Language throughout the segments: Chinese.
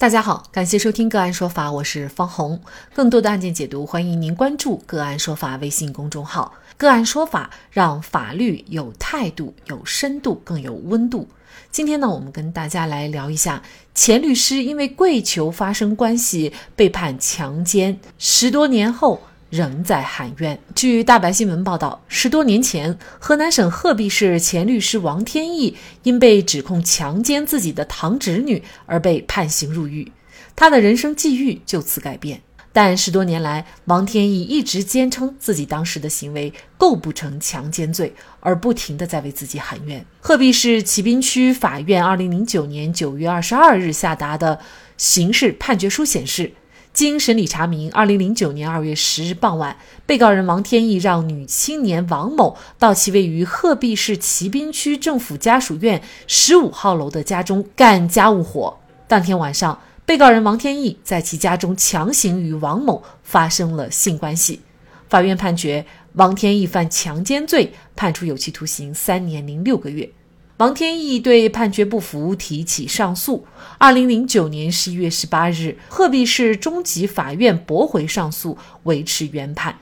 大家好，感谢收听个案说法，我是方红。更多的案件解读，欢迎您关注个案说法微信公众号。个案说法让法律有态度、有深度、更有温度。今天呢，我们跟大家来聊一下，前律师因为跪求发生关系被判强奸，十多年后。仍在喊冤。据大白新闻报道，十多年前，河南省鹤壁市前律师王天益因被指控强奸自己的堂侄女而被判刑入狱，他的人生际遇就此改变。但十多年来，王天意一直坚称自己当时的行为构不成强奸罪，而不停地在为自己喊冤。鹤壁市启滨区法院二零零九年九月二十二日下达的刑事判决书显示。经审理查明，二零零九年二月十日傍晚，被告人王天益让女青年王某到其位于鹤壁市启滨区政府家属院十五号楼的家中干家务活。当天晚上，被告人王天益在其家中强行与王某发生了性关系。法院判决王天益犯强奸罪，判处有期徒刑三年零六个月。王天益对判决不服，提起上诉。二零零九年十一月十八日，鹤壁市中级法院驳回上诉，维持原判。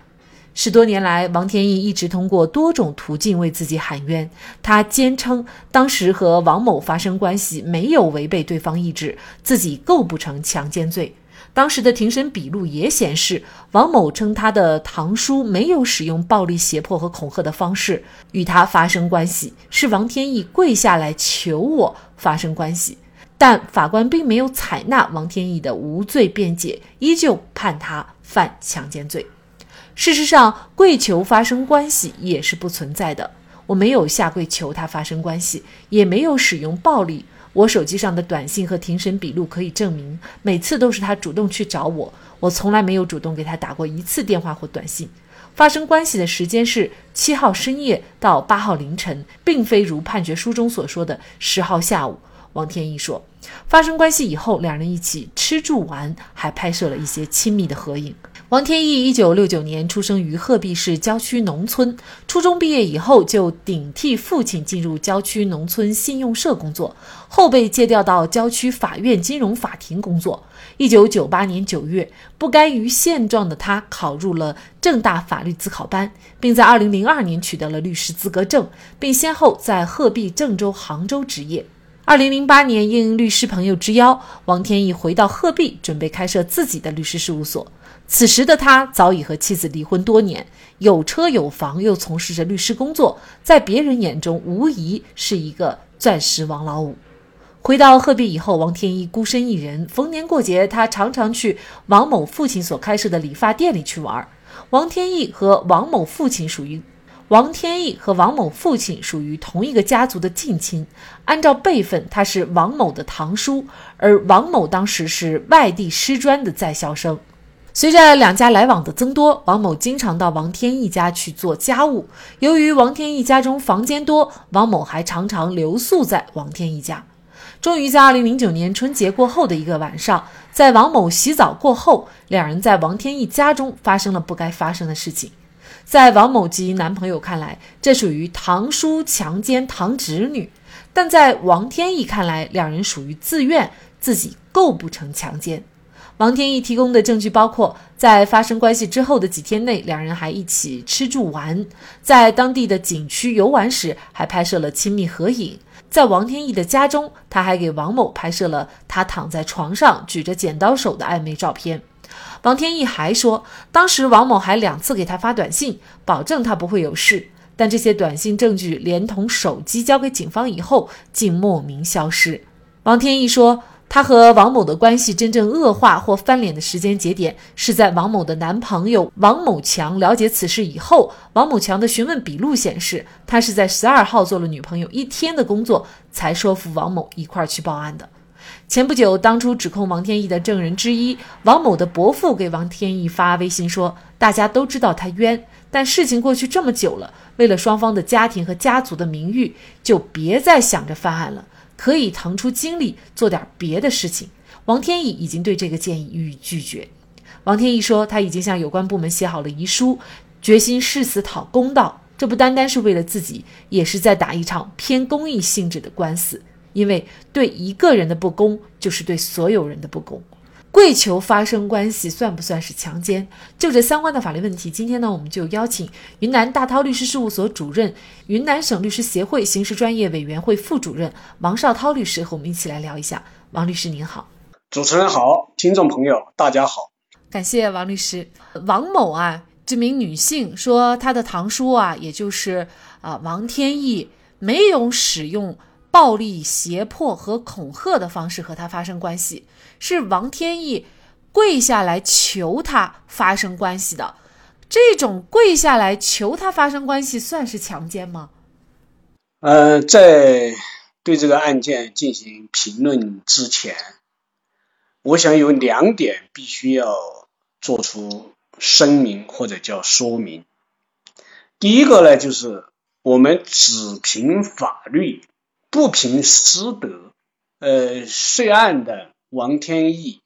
十多年来，王天益一直通过多种途径为自己喊冤。他坚称，当时和王某发生关系没有违背对方意志，自己构不成强奸罪。当时的庭审笔录也显示，王某称他的堂叔没有使用暴力胁迫和恐吓的方式与他发生关系，是王天意跪下来求我发生关系。但法官并没有采纳王天意的无罪辩解，依旧判他犯强奸罪。事实上，跪求发生关系也是不存在的，我没有下跪求他发生关系，也没有使用暴力。我手机上的短信和庭审笔录可以证明，每次都是他主动去找我，我从来没有主动给他打过一次电话或短信。发生关系的时间是七号深夜到八号凌晨，并非如判决书中所说的十号下午。王天一说，发生关系以后，两人一起吃住玩，还拍摄了一些亲密的合影。王天一一九六九年出生于鹤壁市郊区农村，初中毕业以后就顶替父亲进入郊区农村信用社工作，后被借调到郊区法院金融法庭工作。一九九八年九月，不甘于现状的他考入了正大法律自考班，并在二零零二年取得了律师资格证，并先后在鹤壁、郑州、杭州执业。二零零八年，应律师朋友之邀，王天益回到鹤壁，准备开设自己的律师事务所。此时的他早已和妻子离婚多年，有车有房，又从事着律师工作，在别人眼中无疑是一个钻石王老五。回到鹤壁以后，王天一孤身一人，逢年过节，他常常去王某父亲所开设的理发店里去玩。王天一和王某父亲属于。王天意和王某父亲属于同一个家族的近亲，按照辈分，他是王某的堂叔，而王某当时是外地师专的在校生。随着两家来往的增多，王某经常到王天意家去做家务。由于王天意家中房间多，王某还常常留宿在王天意家。终于在二零零九年春节过后的一个晚上，在王某洗澡过后，两人在王天意家中发生了不该发生的事情。在王某及男朋友看来，这属于堂叔强奸堂侄女；但在王天意看来，两人属于自愿，自己构不成强奸。王天意提供的证据包括，在发生关系之后的几天内，两人还一起吃住玩，在当地的景区游玩时还拍摄了亲密合影。在王天意的家中，他还给王某拍摄了他躺在床上举着剪刀手的暧昧照片。王天一还说，当时王某还两次给他发短信，保证他不会有事。但这些短信证据连同手机交给警方以后，竟莫名消失。王天一说，他和王某的关系真正恶化或翻脸的时间节点，是在王某的男朋友王某强了解此事以后。王某强的询问笔录显示，他是在十二号做了女朋友一天的工作，才说服王某一块儿去报案的。前不久，当初指控王天益的证人之一王某的伯父给王天益发微信说：“大家都知道他冤，但事情过去这么久了，为了双方的家庭和家族的名誉，就别再想着翻案了，可以腾出精力做点别的事情。”王天益已经对这个建议予以拒绝。王天益说，他已经向有关部门写好了遗书，决心誓死讨公道。这不单单是为了自己，也是在打一场偏公益性质的官司。因为对一个人的不公，就是对所有人的不公。跪求发生关系算不算是强奸？就这相关的法律问题，今天呢，我们就邀请云南大韬律师事务所主任、云南省律师协会刑事专业委员会副主任王绍涛律师和我们一起来聊一下。王律师您好，主持人好，听众朋友大家好，感谢王律师。王某啊，这名女性说，她的堂叔啊，也就是啊王天意，没有使用。暴力、胁迫和恐吓的方式和他发生关系，是王天意跪下来求他发生关系的。这种跪下来求他发生关系，算是强奸吗？呃，在对这个案件进行评论之前，我想有两点必须要做出声明或者叫说明。第一个呢，就是我们只凭法律。不凭私德，呃，涉案的王天义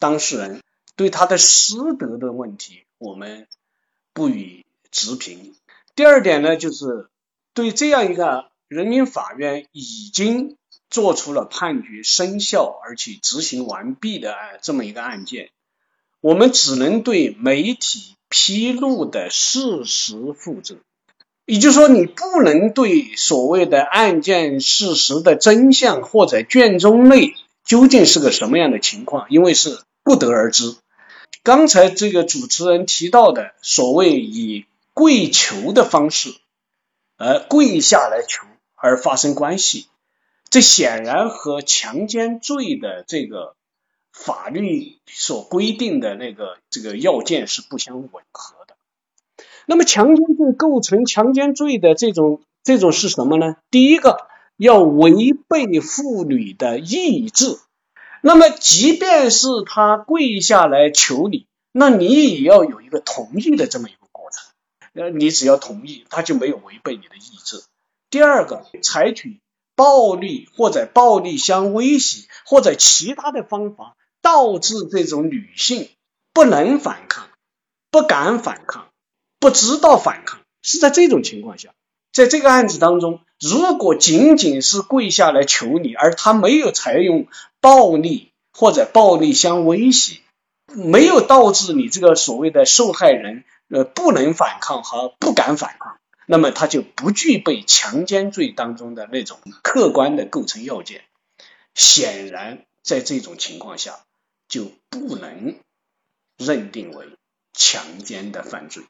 当事人对他的师德的问题，我们不予置评。第二点呢，就是对这样一个人民法院已经做出了判决生效而且执行完毕的这么一个案件，我们只能对媒体披露的事实负责。也就是说，你不能对所谓的案件事实的真相或者卷宗内究竟是个什么样的情况，因为是不得而知。刚才这个主持人提到的所谓以跪求的方式，而跪下来求而发生关系，这显然和强奸罪的这个法律所规定的那个这个要件是不相吻合。那么强奸罪构成强奸罪的这种这种是什么呢？第一个要违背妇女的意志。那么即便是他跪下来求你，那你也要有一个同意的这么一个过程。呃，你只要同意，他就没有违背你的意志。第二个，采取暴力或者暴力相威胁或者其他的方法，导致这种女性不能反抗、不敢反抗。不知道反抗是在这种情况下，在这个案子当中，如果仅仅是跪下来求你，而他没有采用暴力或者暴力相威胁，没有导致你这个所谓的受害人呃不能反抗和不敢反抗，那么他就不具备强奸罪当中的那种客观的构成要件。显然，在这种情况下就不能认定为强奸的犯罪。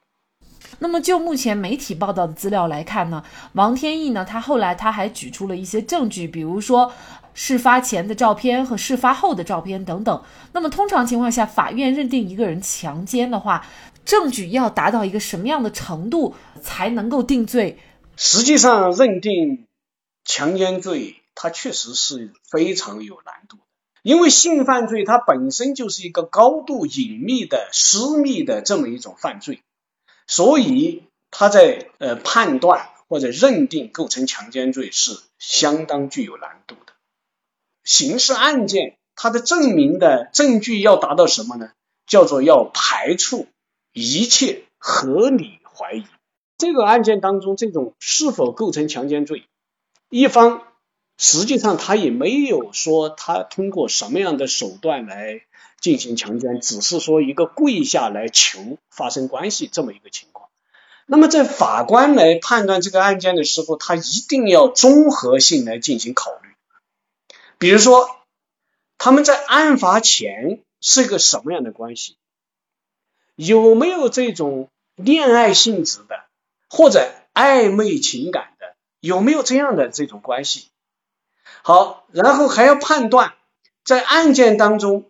那么，就目前媒体报道的资料来看呢，王天意呢，他后来他还举出了一些证据，比如说事发前的照片和事发后的照片等等。那么，通常情况下，法院认定一个人强奸的话，证据要达到一个什么样的程度才能够定罪？实际上，认定强奸罪，它确实是非常有难度的，因为性犯罪它本身就是一个高度隐秘的、私密的这么一种犯罪。所以他在呃判断或者认定构成强奸罪是相当具有难度的。刑事案件它的证明的证据要达到什么呢？叫做要排除一切合理怀疑。这个案件当中，这种是否构成强奸罪，一方实际上他也没有说他通过什么样的手段来。进行强奸，只是说一个跪下来求发生关系这么一个情况。那么在法官来判断这个案件的时候，他一定要综合性来进行考虑。比如说，他们在案发前是一个什么样的关系？有没有这种恋爱性质的或者暧昧情感的？有没有这样的这种关系？好，然后还要判断在案件当中。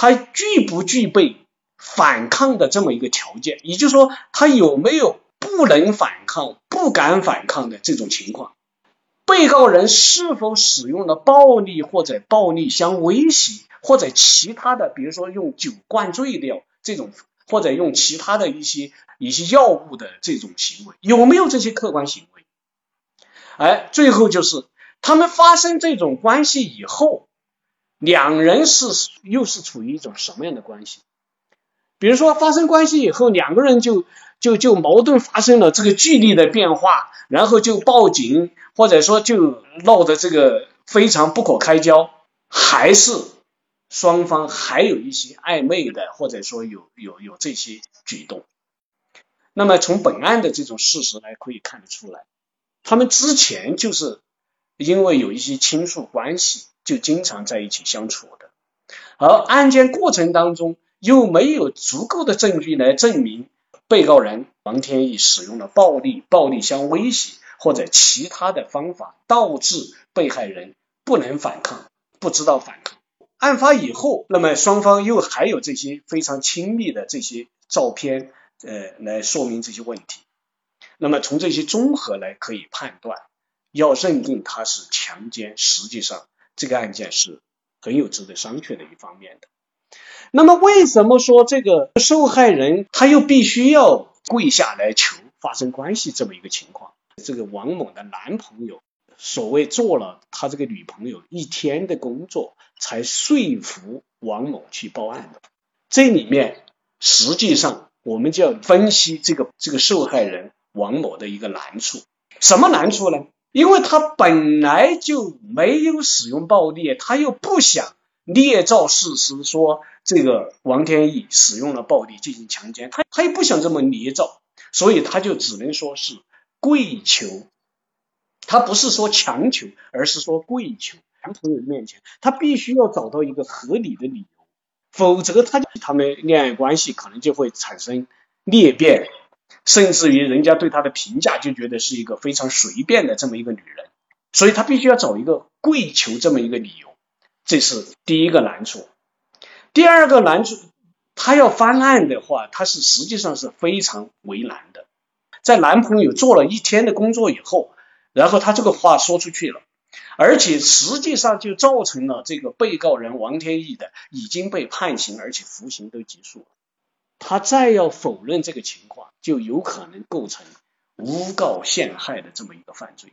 他具不具备反抗的这么一个条件？也就是说，他有没有不能反抗、不敢反抗的这种情况？被告人是否使用了暴力或者暴力相威胁，或者其他的，比如说用酒灌醉掉这种，或者用其他的一些一些药物的这种行为，有没有这些客观行为？哎，最后就是他们发生这种关系以后。两人是又是处于一种什么样的关系？比如说发生关系以后，两个人就就就矛盾发生了这个剧烈的变化，然后就报警，或者说就闹得这个非常不可开交，还是双方还有一些暧昧的，或者说有有有这些举动。那么从本案的这种事实来可以看得出来，他们之前就是因为有一些亲属关系，就经常在一起相处的，而案件过程当中又没有足够的证据来证明被告人王天益使用了暴力、暴力相威胁或者其他的方法，导致被害人不能反抗，不知道反抗。案发以后，那么双方又还有这些非常亲密的这些照片。呃，来说明这些问题。那么从这些综合来可以判断，要认定他是强奸，实际上这个案件是很有值得商榷的一方面的。那么为什么说这个受害人他又必须要跪下来求发生关系这么一个情况？这个王某的男朋友所谓做了他这个女朋友一天的工作，才说服王某去报案的。这里面实际上。我们就要分析这个这个受害人王某的一个难处，什么难处呢？因为他本来就没有使用暴力，他又不想捏造事实说这个王天益使用了暴力进行强奸，他他也不想这么捏造，所以他就只能说是跪求，他不是说强求，而是说跪求。男朋友面前，他必须要找到一个合理的理由。否则，他就他们恋爱关系可能就会产生裂变，甚至于人家对他的评价就觉得是一个非常随便的这么一个女人，所以他必须要找一个跪求这么一个理由，这是第一个难处。第二个难处，他要翻案的话，他是实际上是非常为难的。在男朋友做了一天的工作以后，然后他这个话说出去了。而且实际上就造成了这个被告人王天益的已经被判刑，而且服刑都结束了。他再要否认这个情况，就有可能构成诬告陷害的这么一个犯罪。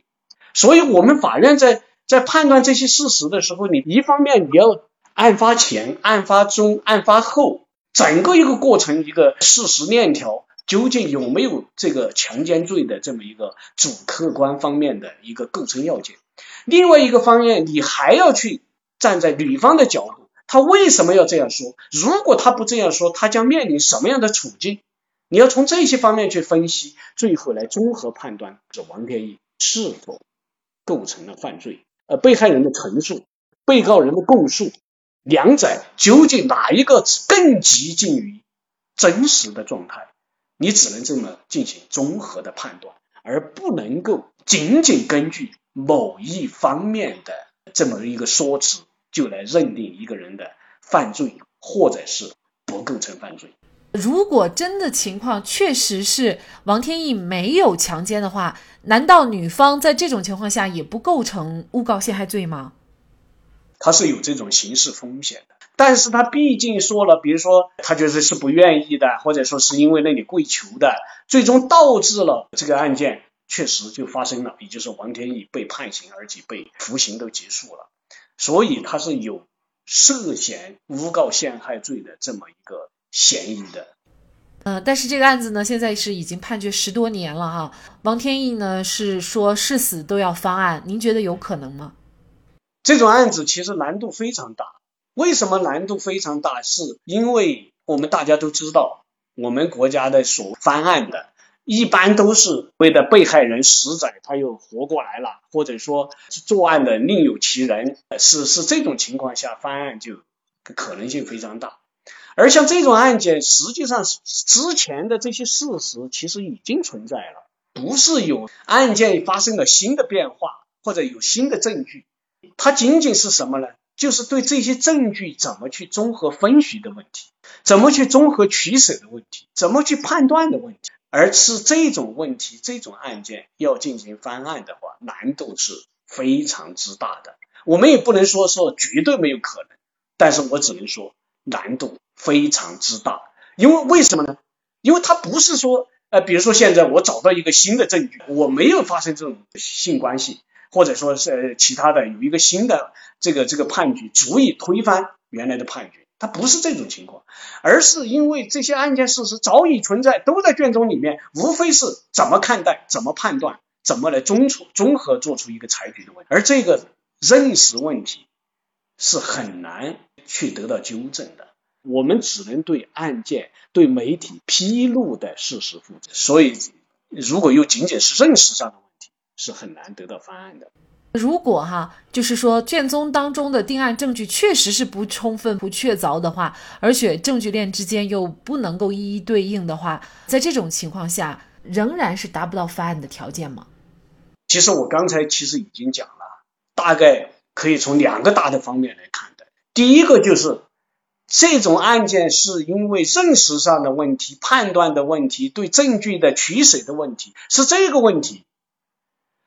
所以，我们法院在在判断这些事实的时候，你一方面你要案发前、案发中、案发后整个一个过程一个事实链条究竟有没有这个强奸罪的这么一个主客观方面的一个构成要件。另外一个方面，你还要去站在女方的角度，她为什么要这样说？如果她不这样说，她将面临什么样的处境？你要从这些方面去分析，最后来综合判断这王天一是否构成了犯罪。呃，被害人的陈述、被告人的供述，两者究竟哪一个更接近于真实的状态？你只能这么进行综合的判断，而不能够仅仅根据。某一方面的这么一个说辞，就来认定一个人的犯罪，或者是不构成犯罪。如果真的情况确实是王天意没有强奸的话，难道女方在这种情况下也不构成诬告陷害罪吗？他是有这种刑事风险的，但是他毕竟说了，比如说他觉得是不愿意的，或者说是因为那里跪求的，最终导致了这个案件。确实就发生了，也就是王天意被判刑，而且被服刑都结束了，所以他是有涉嫌诬告陷害罪的这么一个嫌疑的。呃，但是这个案子呢，现在是已经判决十多年了哈。王天意呢是说誓死都要翻案，您觉得有可能吗？这种案子其实难度非常大，为什么难度非常大？是因为我们大家都知道，我们国家的所翻案的。一般都是为了被害人死载，他又活过来了，或者说作案的另有其人，是是这种情况下翻案就可能性非常大。而像这种案件，实际上之前的这些事实其实已经存在了，不是有案件发生了新的变化或者有新的证据，它仅仅是什么呢？就是对这些证据怎么去综合分析的问题，怎么去综合取舍的问题，怎么去判断的问题。而是这种问题，这种案件要进行翻案的话，难度是非常之大的。我们也不能说说绝对没有可能，但是我只能说难度非常之大。因为为什么呢？因为他不是说，呃，比如说现在我找到一个新的证据，我没有发生这种性关系，或者说是其他的有一个新的这个这个判决足以推翻原来的判决。它不是这种情况，而是因为这些案件事实早已存在，都在卷宗里面，无非是怎么看待、怎么判断、怎么来综出综合做出一个裁决的问题。而这个认识问题是很难去得到纠正的。我们只能对案件、对媒体披露的事实负责。所以，如果又仅仅是认识上的问题，是很难得到翻案的。如果哈，就是说卷宗当中的定案证据确实是不充分、不确凿的话，而且证据链之间又不能够一一对应的话，在这种情况下，仍然是达不到翻案的条件吗？其实我刚才其实已经讲了，大概可以从两个大的方面来看的。第一个就是这种案件是因为认识上的问题、判断的问题、对证据的取舍的问题，是这个问题。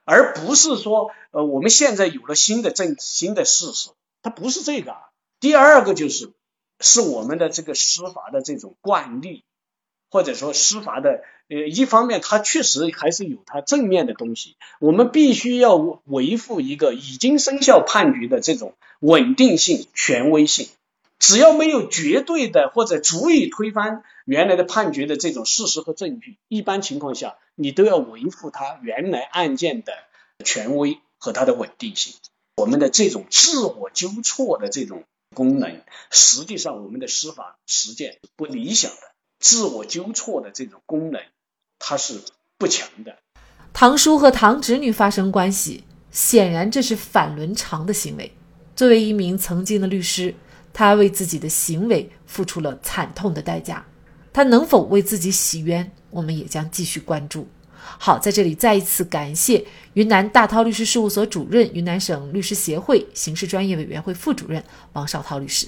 而不是说，呃，我们现在有了新的证、新的事实，它不是这个。第二个就是，是我们的这个司法的这种惯例，或者说司法的，呃，一方面它确实还是有它正面的东西，我们必须要维护一个已经生效判决的这种稳定性、权威性。只要没有绝对的或者足以推翻原来的判决的这种事实和证据，一般情况下，你都要维护它原来案件的权威和它的稳定性。我们的这种自我纠错的这种功能，实际上我们的司法实践不理想的。自我纠错的这种功能，他是不强的。堂叔和堂侄女发生关系，显然这是反伦常的行为。作为一名曾经的律师。他为自己的行为付出了惨痛的代价，他能否为自己洗冤，我们也将继续关注。好，在这里再一次感谢云南大韬律师事务所主任、云南省律师协会刑事专业委员会副主任王绍涛律师。